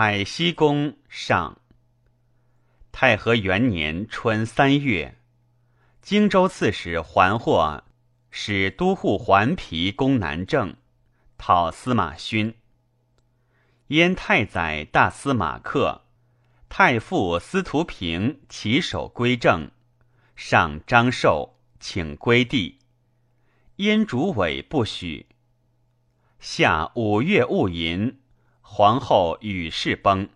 海西宫上。太和元年春三月，荆州刺史桓获使都护桓皮攻南郑，讨司马勋。燕太宰大司马克、太傅司徒平起手归政，上张寿请归地。燕主委不许。下五月戊寅，皇后与世崩。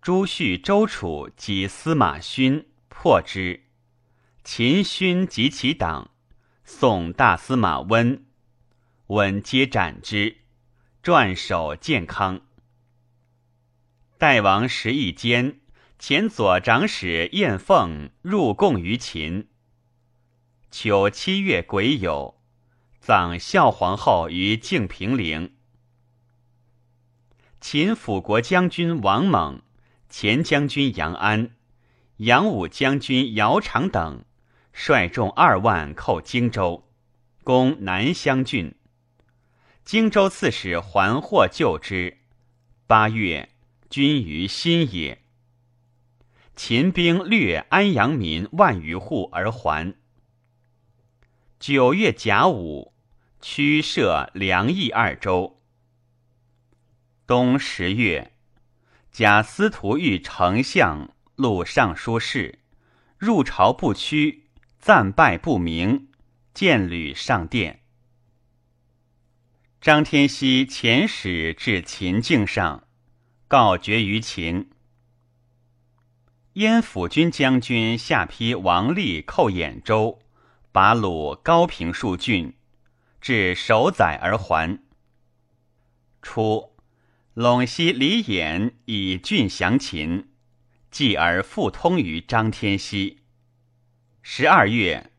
朱旭、周楚及司马勋破之，秦勋及其党，宋大司马温，温皆斩之。撰首建康。代王时义间，前左长史晏凤入贡于秦。秋七月癸酉，葬孝皇后于敬平陵。秦辅国将军王猛、前将军杨安、杨武将军姚长等，率众二万寇荆州，攻南乡郡。荆州刺史桓获救之。八月，军于新野。秦兵掠安阳民万余户而还。九月甲午，驱设梁邑二州。冬十月，贾司徒遇丞相，录尚书事，入朝不趋，暂拜不明，见履上殿。张天锡遣使至秦境上，告绝于秦。燕辅军将军下邳王立寇兖州，拔鲁高平数郡，至守宰而还。初，陇西李衍以郡降秦，继而复通于张天锡。十二月，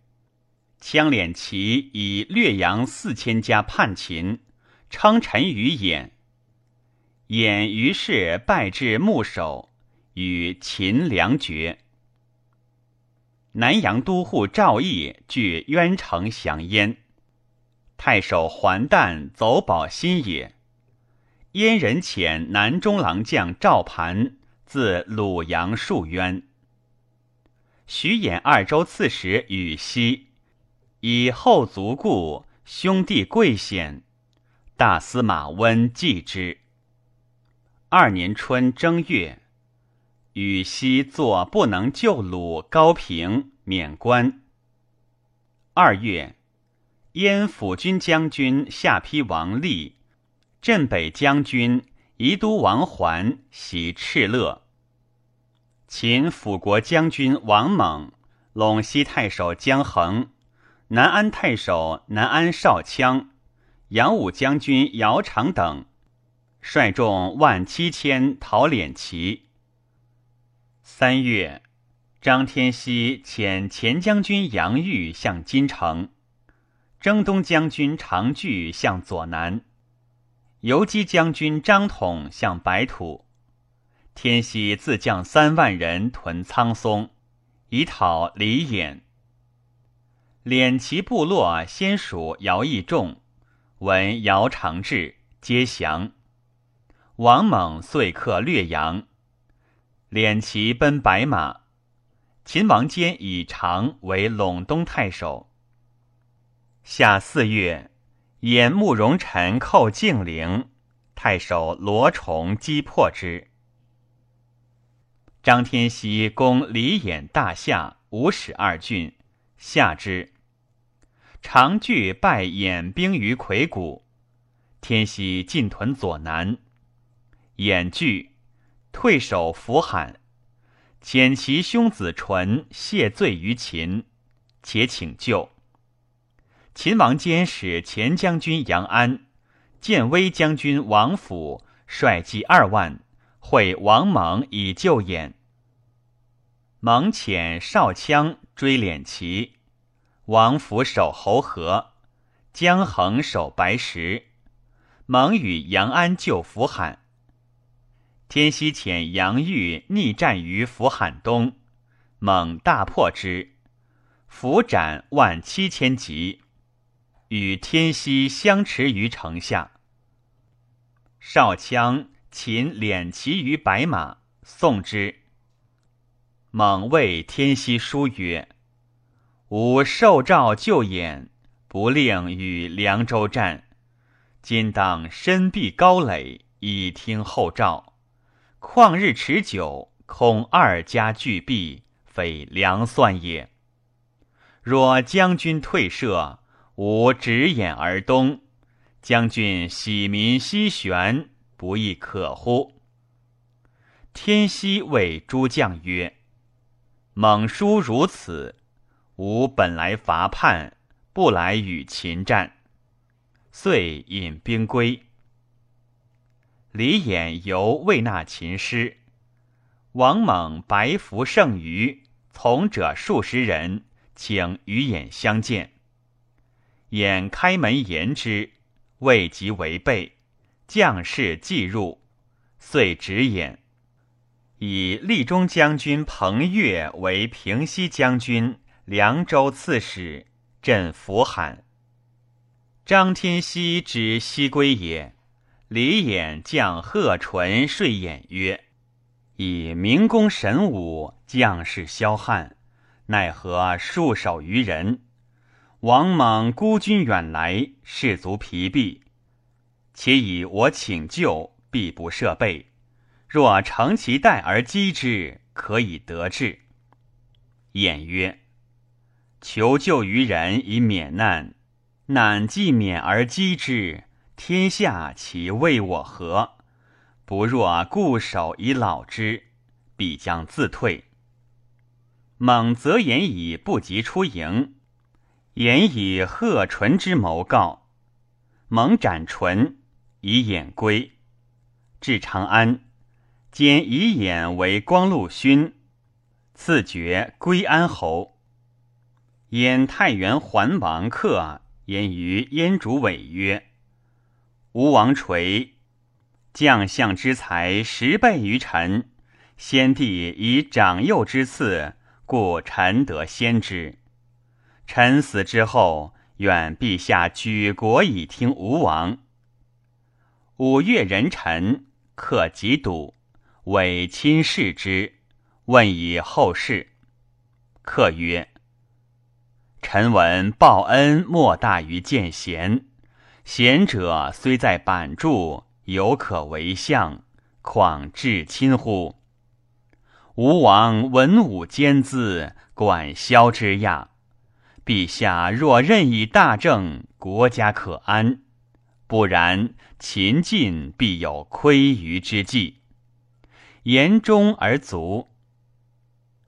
羌敛齐以略阳四千家叛秦。称臣于衍。衍于是败至牧守，与秦梁绝。南阳都护赵义据渊城降燕，太守桓旦走保新野。燕人遣南中郎将赵盘自鲁阳戍渊。徐兖二州刺史羽西以后族故，兄弟贵显。大司马温继之。二年春正月，羽西作不能救鲁高平，免官。二月，燕辅军将军下邳王立、镇北将军宜都王桓袭敕勒。秦辅国将军王猛、陇西太守姜衡、南安太守南安少羌。杨武将军姚长等率众万七千讨敛齐。三月，张天锡遣前将军杨玉向金城，征东将军常据向左南，游击将军张统向白土。天锡自将三万人屯苍松，以讨李衍。敛齐部落先属姚义仲。闻姚长至，皆降。王猛遂克略阳，敛骑奔白马。秦王坚以长为陇东太守。夏四月，掩慕容臣寇敬陵，太守罗崇击破之。张天锡攻李衍大夏五使二郡，下之。长据败掩兵于魁谷，天锡进屯左南，掩惧，退守扶罕，遣其兄子淳谢罪于秦，且请救。秦王坚使前将军杨安、建威将军王府率骑二万，会王猛以救兖。猛遣少羌追敛齐。王府守侯河，姜衡守白石，蒙与杨安救扶罕。天溪遣杨玉逆战于扶罕东，猛大破之，伏斩万七千级，与天溪相持于城下。少羌秦敛骑于白马，送之。猛谓天溪书曰：“吾受诏就演，不令与凉州战。今当身避高垒，以听后诏。旷日持久，恐二家俱毙，非良算也。若将军退射，吾直眼而东。将军喜民西悬，不亦可乎？”天溪谓诸将曰。猛叔如此，吾本来伐叛，不来与秦战，遂引兵归。李衍犹未纳秦师，王猛白服剩余，从者数十人，请与衍相见。衍开门言之，未及违背，将士即入，遂止衍。以利中将军彭越为平西将军、凉州刺史，镇扶罕。张天锡之西归也。李衍将贺纯睡衍曰：“以明公神武，将士骁悍，奈何束手于人？王莽孤军远来，士卒疲弊，且以我请救，必不设备。”若乘其待而击之，可以得志。晏曰：“求救于人以免难，难既免而击之，天下其为我何？不若固守以老之，必将自退。”猛则言以不及出营，言以贺纯之谋告。蒙斩纯，以掩归，至长安。兼以衍为光禄勋，赐爵归安侯。燕太原桓王客言于燕主委曰：“吴王垂将相之才十倍于臣，先帝以长幼之赐，故臣得先之。臣死之后，愿陛下举国以听吴王。五月人臣，克己笃。”委亲视之，问以后事。客曰：“臣闻报恩莫大于见贤，贤者虽在板柱，犹可为相，况至亲乎？吴王文武兼资，管萧之亚。陛下若任以大政，国家可安；不然，秦晋必有亏余之计。”言中而足。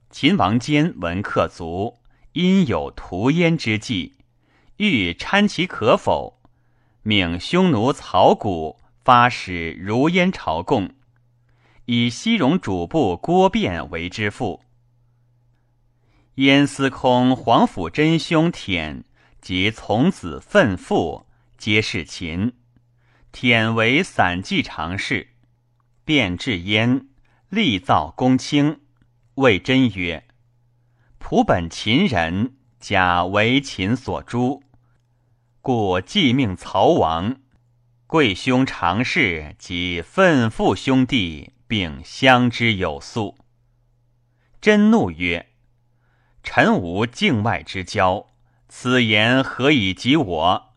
秦王坚闻客卒，因有屠燕之计，欲参其可否，命匈奴曹谷发使如燕朝贡，以西戎主簿郭辩为之父。燕司空皇甫真兄忝及从子奋父皆是秦，忝为散骑常侍，便至燕。立造公卿，谓真曰：“仆本秦人，假为秦所诛，故既命曹王。贵兄常侍及奋父兄弟，并相知有素。”真怒曰：“臣无境外之交，此言何以及我？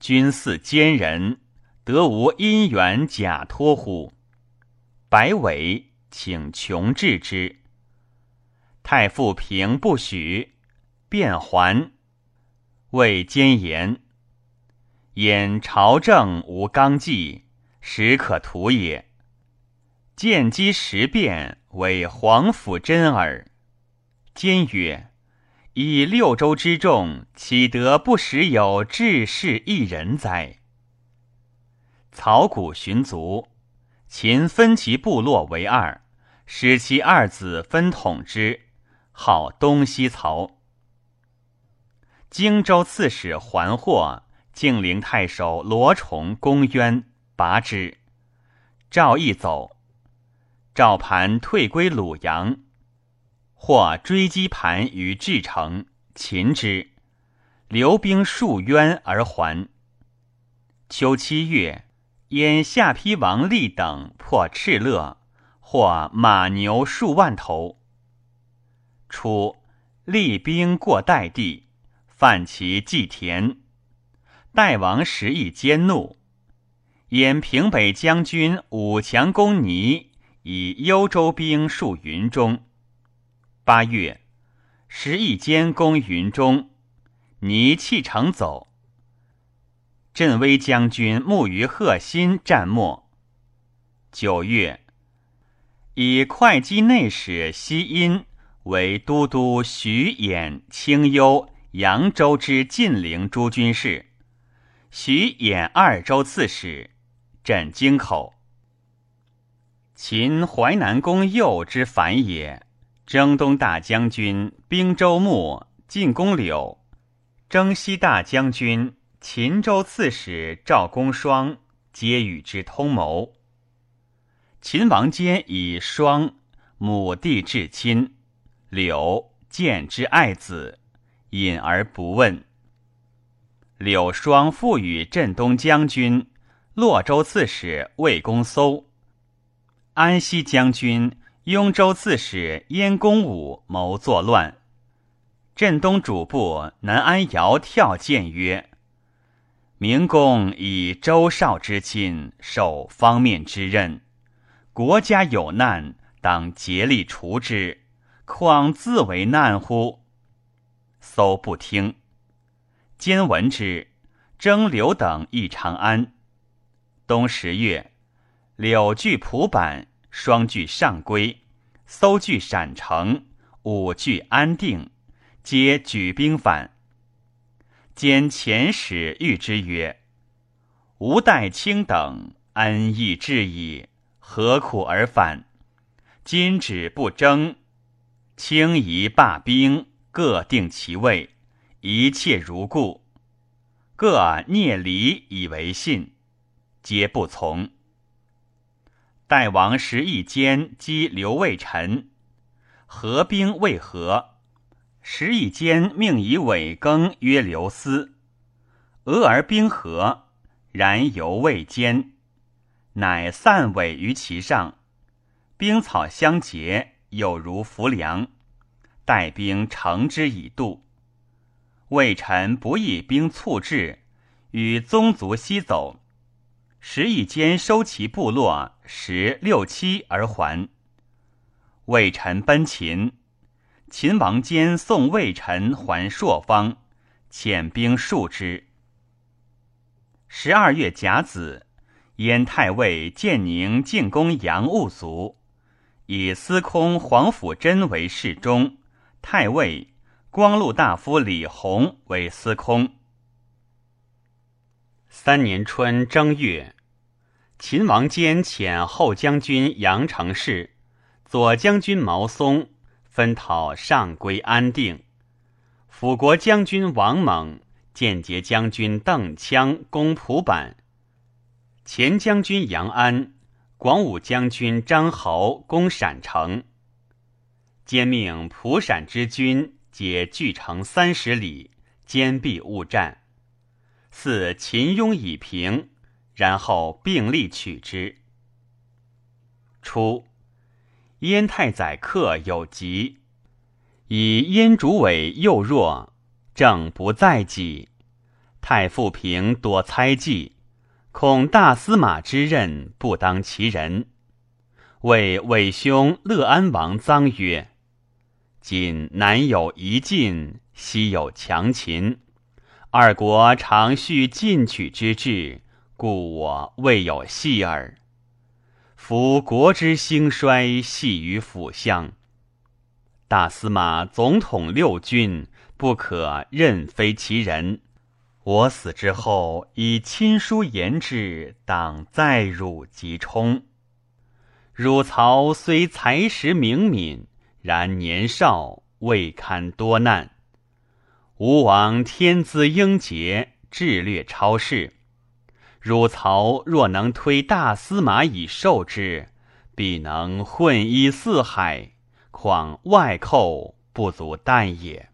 君似奸人，得无因缘假托乎？”白尾。请穷治之。太傅平不许，便还。谓奸言：言朝政无纲纪，实可图也。见机时变，为皇甫真耳。坚曰：以六州之众，岂得不时有志士一人哉？曹谷寻族，秦分其部落为二。使其二子分统之，号东西曹。荆州刺史桓获、晋陵太守罗崇公渊拔之，赵义走，赵盘退归鲁阳，或追击盘于至城，擒之，留兵数渊而还。秋七月，燕下邳王立等破敕勒，获马牛数万头。初，厉兵过代地，犯其祭田。代王时亦坚怒，引平北将军武强公倪以幽州兵戍云中。八月，时亦坚攻云中，倪弃城走。镇威将军慕于贺新战末。九月，以会稽内史西阴为都督徐衍、清幽、扬州之晋陵诸军事，徐衍二州刺史，镇京口。秦淮南公右之反也，征东大将军兵州牧进攻柳，征西大将军。秦州刺史赵公双皆与之通谋。秦王坚以双母弟至亲，柳见之爱子，隐而不问。柳双复与镇东将军、洛州刺史魏公搜、安西将军、雍州刺史燕公武谋作乱。镇东主簿南安尧跳谏曰。明公以周少之亲，受方面之任，国家有难，当竭力除之，况自为难乎？搜不听。兼闻之，征刘等诣长安。冬十月，柳据蒲坂，双据上归，搜据陕城，武据安定，皆举兵反。兼遣使谕之曰：“吾待卿等安逸至矣，何苦而反？今止不争，轻夷罢兵，各定其位，一切如故。各聂离以为信，皆不从。代王时亦坚击刘卫臣，合兵未合。”时以间命以伪更曰刘思，俄而兵合，然犹未坚，乃散尾于其上，兵草相结，有如浮梁，待兵乘之以度。魏臣不以兵促至，与宗族西走，时以间收其部落十六七而还。魏臣奔秦。秦王坚送魏臣还朔方，遣兵数之。十二月甲子，燕太尉建宁进攻杨务卒，以司空黄甫贞为侍中，太尉光禄大夫李弘为司空。三年春正月，秦王坚遣后将军杨成事、左将军毛松。分讨上归安定，辅国将军王猛、间节将军邓羌攻蒲坂，前将军杨安、广武将军张侯攻陕城。兼命蒲陕之军皆据城三十里，坚壁勿战。似秦庸已平，然后并力取之。初。燕太宰客有疾，以燕主委幼弱，正不在己。太傅平多猜忌，恐大司马之任不当其人，谓伪兄乐安王臧曰：“今南有一晋，西有强秦，二国常续进取之志，故我未有戏耳。”夫国之兴衰，系于辅相。大司马总统六军，不可任非其人。我死之后，以亲书言之，当再辱即冲。汝曹虽才识明敏，然年少，未堪多难。吴王天资英杰，智略超世。汝曹若能推大司马以受之，必能混一四海，况外寇不足惮也。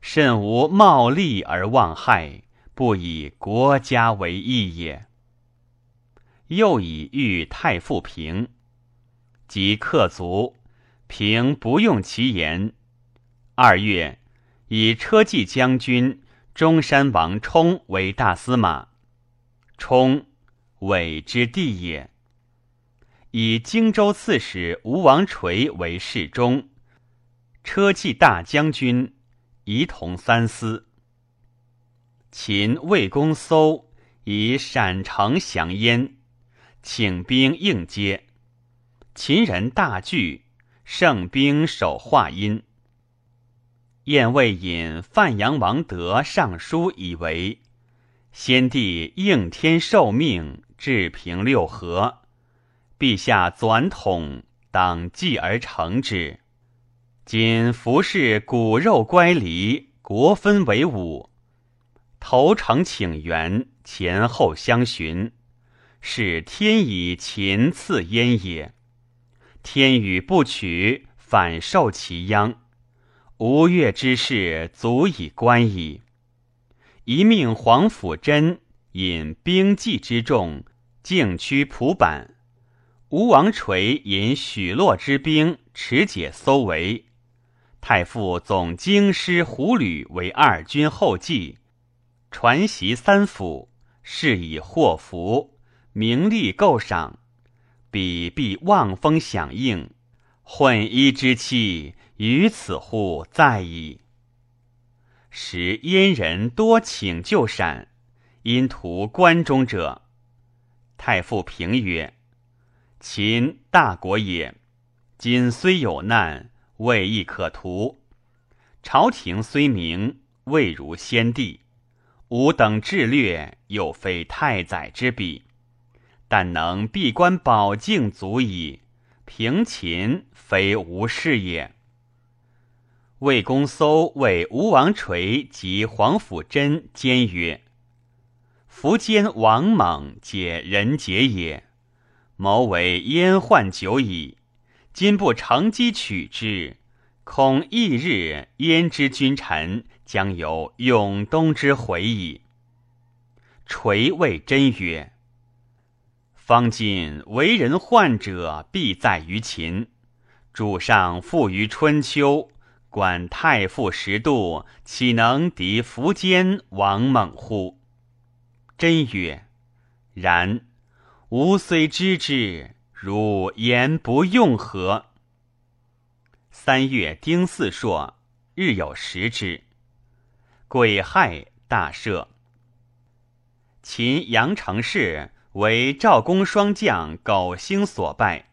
甚无冒利而忘害，不以国家为义也。又以遇太傅平，即克卒，平不用其言。二月，以车骑将军中山王冲为大司马，冲伪之地也。以荆州刺史吴王垂为侍中，车骑大将军，仪同三司。秦魏公搜以陕城降燕。请兵应接，秦人大惧，盛兵守华阴。燕魏引范阳王德上书以为：先帝应天受命，治平六合，陛下纂统，当继而成之。今服侍骨肉乖离，国分为五，投诚请援，前后相寻。是天以秦赐焉也。天与不取，反受其殃。吴越之事足以观矣。一命黄甫真引兵骑之众，径驱蒲坂。吴王垂引许洛之兵，持解搜围。太傅总京师胡吕为二军后继，传习三府，是以祸福。名利构赏，彼必望风响应，混衣之气于此乎在矣。时燕人多请救闪，因图关中者。太傅平曰：“秦大国也，今虽有难，未亦可图。朝廷虽明，未如先帝。吾等智略，又非太宰之比。”但能闭关保境足矣，平秦非无事也。魏公搜谓吴王垂及皇甫真兼曰：“苻坚、王猛皆人杰也，谋为燕患久矣。今不乘机取之，恐翌日燕之君臣将有永东之悔矣。”垂谓真曰。方今为人患者，必在于秦。主上富于春秋，管太傅十度，岂能敌苻坚、王猛乎？真曰：然。吾虽知之，如言不用何？三月丁巳朔，日有食之。癸亥，大赦。秦阳城氏。为赵公双将苟兴所败，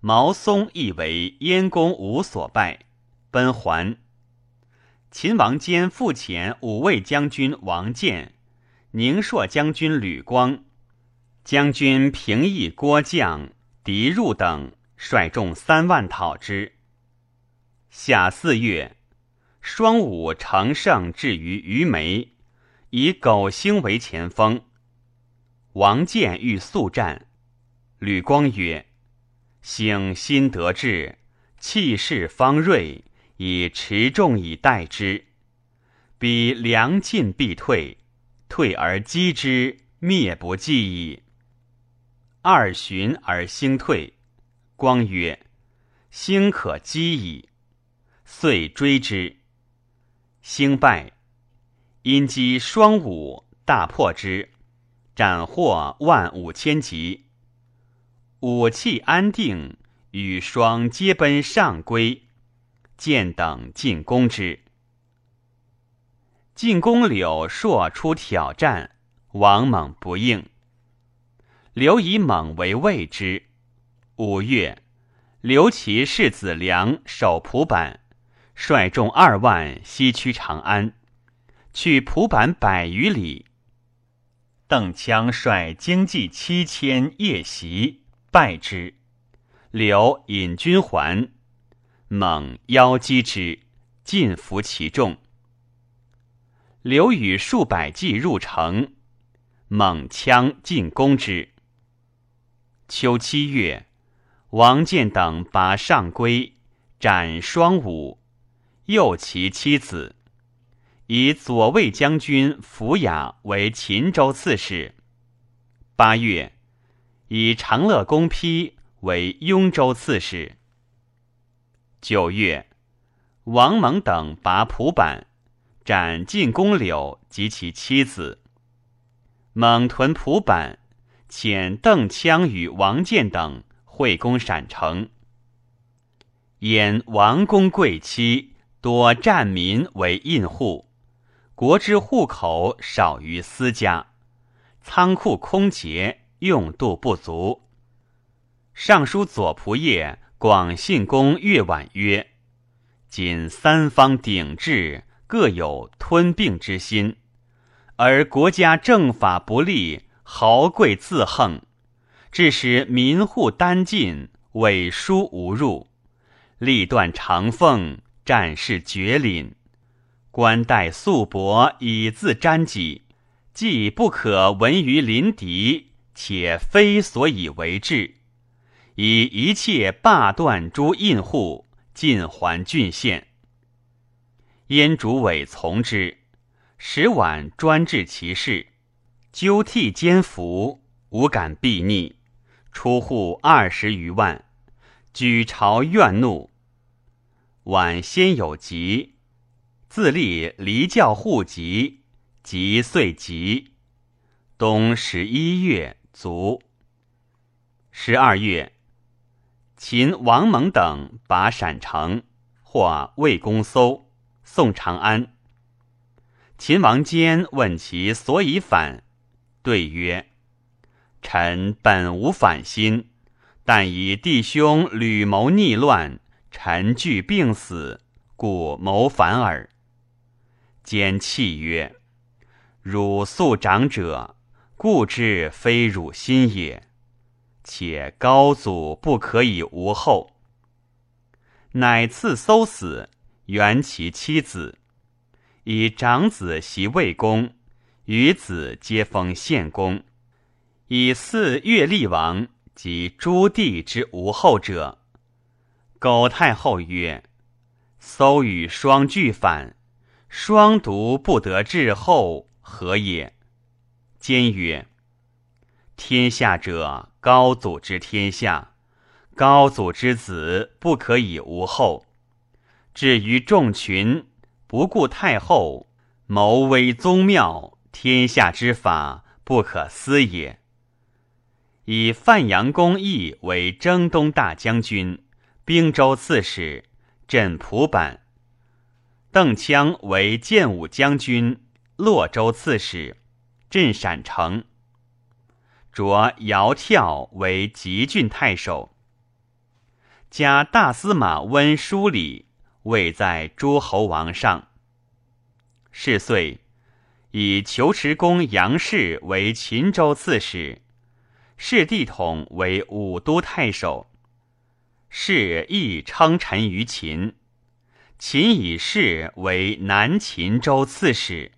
毛松亦为燕公吴所败，奔还。秦王兼复前五位将军王建、宁朔将军吕光、将军平邑郭将狄入等率众三万讨之。夏四月，双武乘胜至于虞眉，以苟兴为前锋。王建欲速战，吕光曰：“兴心得志，气势方锐，以持重以待之。彼粮尽必退，退而击之，灭不计矣。二旬而兴退，光曰：‘兴可击矣。’遂追之，兴败，因击双武，大破之。”斩获万五千级，武器安定，与双皆奔上归，见等进攻之。进攻柳硕出挑战，王猛不应。刘以猛为畏之。五月，刘其世子良守蒲坂，率众二万西驱长安，去蒲坂百余里。邓羌率精骑七千夜袭，败之。刘引军还，猛邀击之，尽服其众。刘与数百骑入城，猛枪进攻之。秋七月，王建等拔上归，斩双武，诱其妻子。以左卫将军符雅为秦州刺史。八月，以长乐公丕为雍州刺史。九月，王蒙等拔蒲坂，斩晋公柳及其妻子。蒙屯蒲坂，遣邓羌与王建等会攻陕城。演王公贵戚多占民为印户，国之户口少于私家，仓库空竭，用度不足。尚书左仆射广信公越婉曰：“今三方鼎峙，各有吞并之心，而国家政法不立，豪贵自横，致使民户单尽，委书无入。”力断长凤，战事绝岭，官带素薄以自沾己，既不可闻于临敌，且非所以为治，以一切罢断诸印户，尽还郡县。燕主委从之，使晚专治其事，纠替奸服，无敢避逆，出户二十余万。举朝怨怒，晚先有疾，自立离教户籍，即岁疾。冬十一月卒。十二月，秦王蒙等把陕城，或魏公搜，送长安。秦王坚问其所以反，对曰：“臣本无反心。”但以弟兄屡谋逆乱，臣惧病死，故谋反耳。坚泣曰：“汝素长者，故之非汝心也。且高祖不可以无后。”乃赐搜死，原其妻子，以长子袭魏公，余子皆封献公，以嗣越厉王。及诸帝之无后者，苟太后曰：“搜与双俱反，双独不得至后，何也？”坚曰：“天下者，高祖之天下，高祖之子不可以无后。至于众群，不顾太后，谋危宗庙，天下之法不可思也。”以范阳公义为征东大将军、兵州刺史，镇蒲坂；邓羌为建武将军、洛州刺史，镇陕城。擢姚跳为吉郡太守。加大司马温书礼，位在诸侯王上。是岁，以求池公杨氏为秦州刺史。世帝统为武都太守，世亦称臣于秦。秦以氏为南秦州刺史。